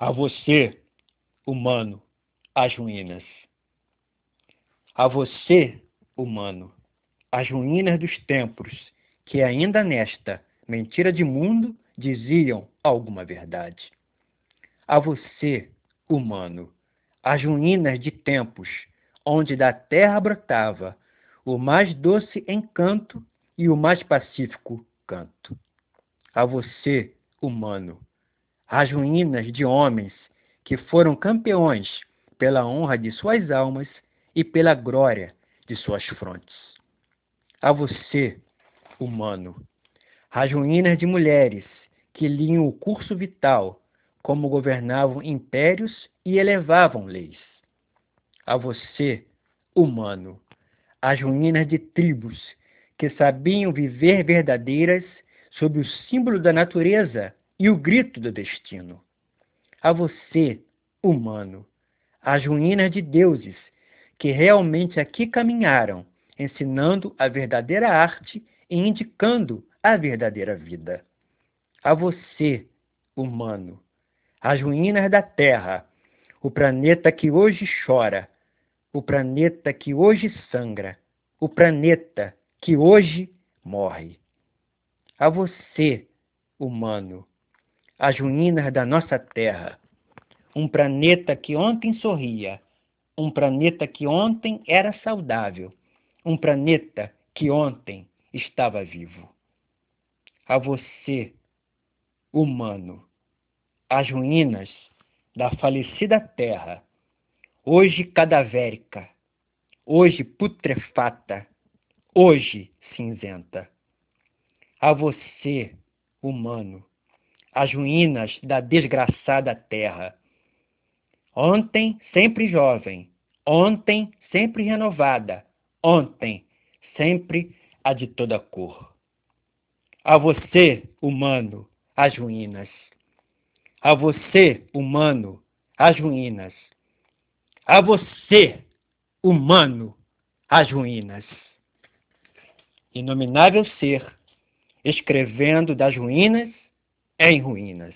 A você, humano, as ruínas. A você, humano, as ruínas dos tempos, que ainda nesta mentira de mundo diziam alguma verdade. A você, humano, as ruínas de tempos, onde da terra brotava o mais doce encanto e o mais pacífico canto. A você, humano, as ruínas de homens que foram campeões pela honra de suas almas e pela glória de suas frontes. A você, humano, as ruínas de mulheres que liam o curso vital, como governavam impérios e elevavam leis. A você, humano, as ruínas de tribos que sabiam viver verdadeiras sob o símbolo da natureza e o grito do destino. A você, humano, as ruínas de deuses que realmente aqui caminharam, ensinando a verdadeira arte e indicando a verdadeira vida. A você, humano, as ruínas da Terra, o planeta que hoje chora, o planeta que hoje sangra, o planeta que hoje morre. A você, humano, as ruínas da nossa Terra. Um planeta que ontem sorria, um planeta que ontem era saudável, um planeta que ontem estava vivo. A você, humano, as ruínas da falecida Terra, hoje cadavérica, hoje putrefata, hoje cinzenta. A você, humano, as ruínas da desgraçada terra. Ontem sempre jovem, ontem sempre renovada, ontem sempre a de toda cor. A você, humano, as ruínas. A você, humano, as ruínas. A você, humano, as ruínas. Inominável ser, escrevendo das ruínas em ruínas.